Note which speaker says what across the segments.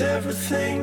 Speaker 1: everything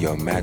Speaker 2: your mattress.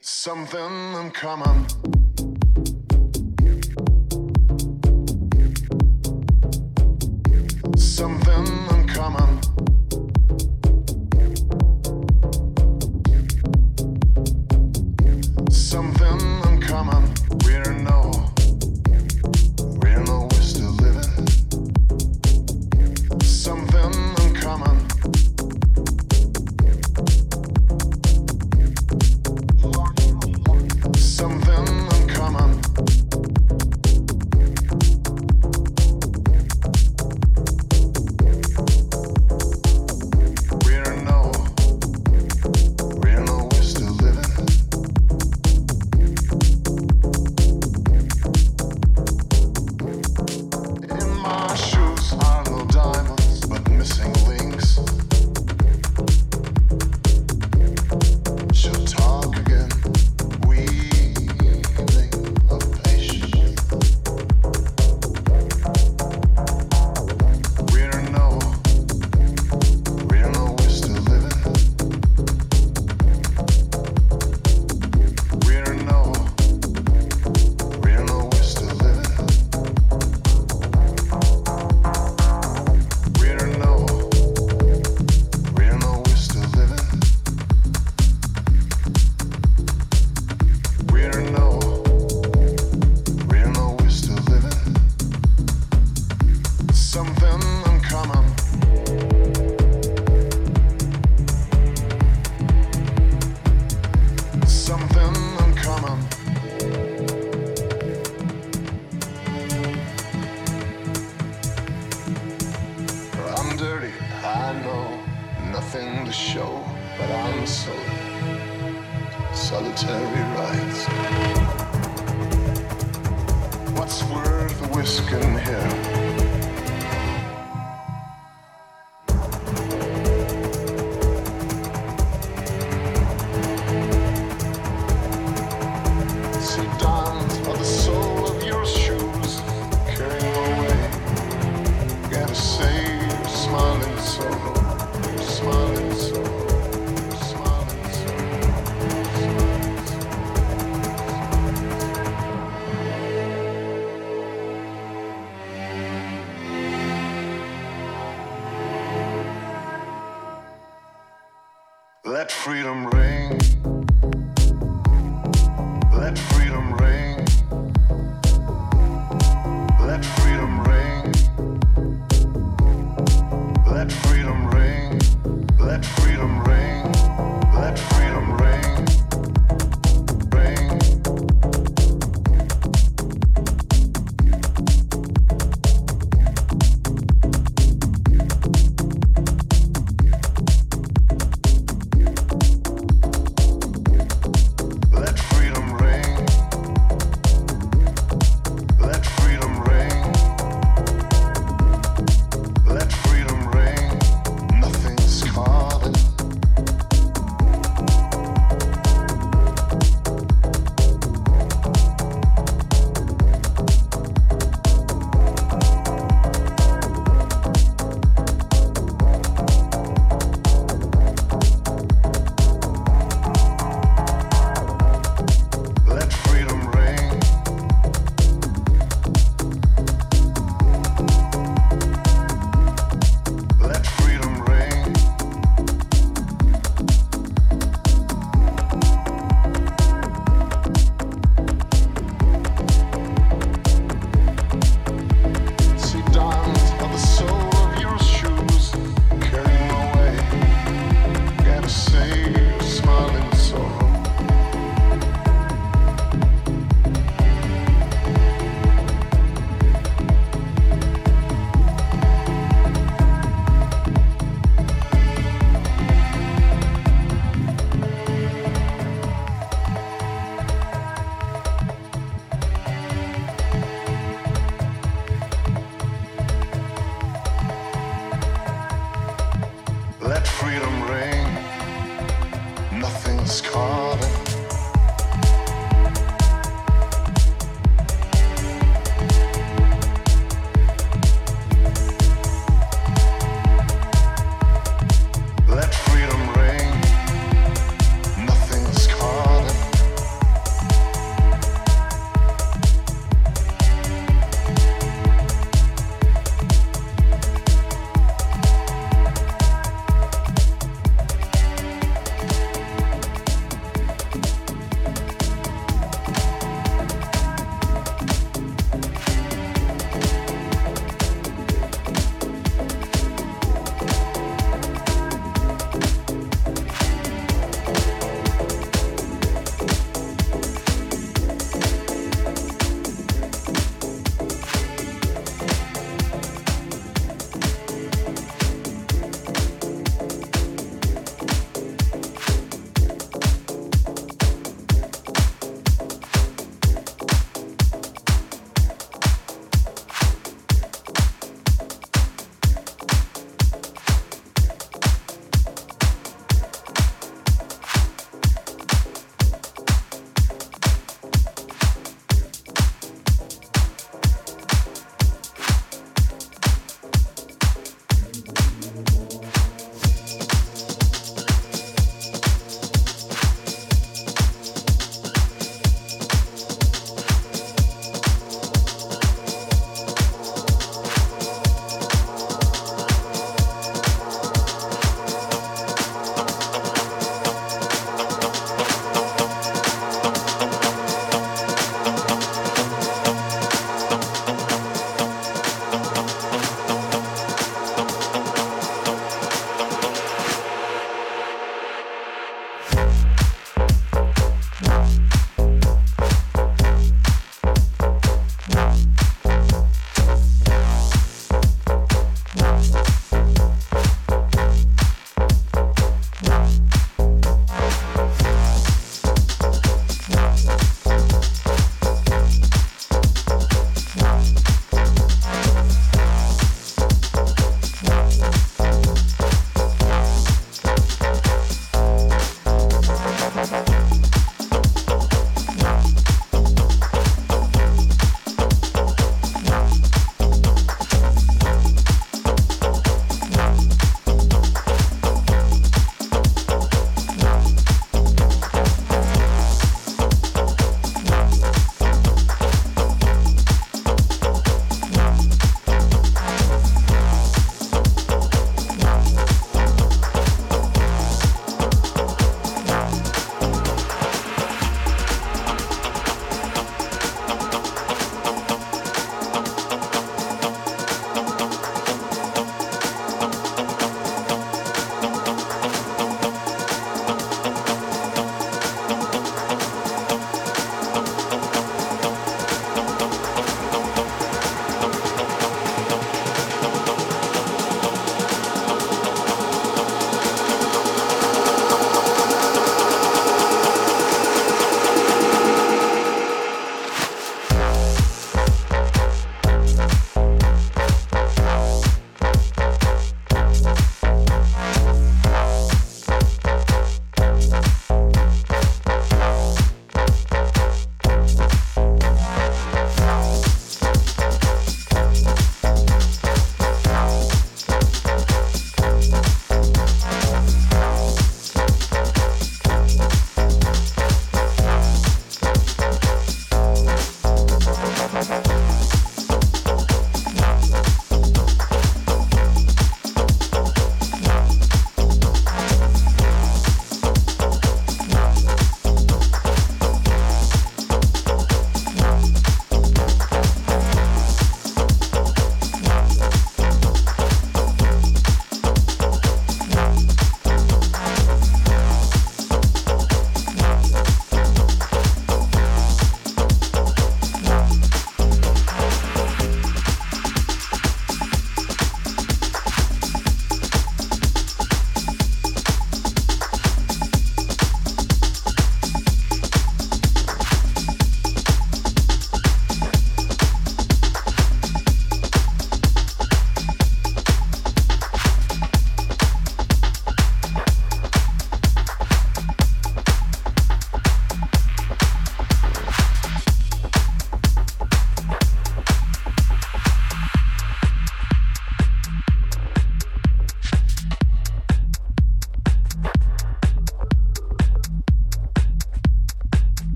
Speaker 3: Something uncommon. Something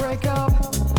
Speaker 4: Break up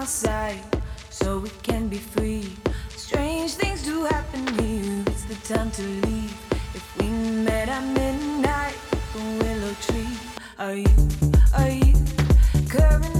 Speaker 4: my
Speaker 5: side so we can be free. Strange things do happen here. It's the time to leave. If we met at midnight, the willow tree. Are you, are you, current?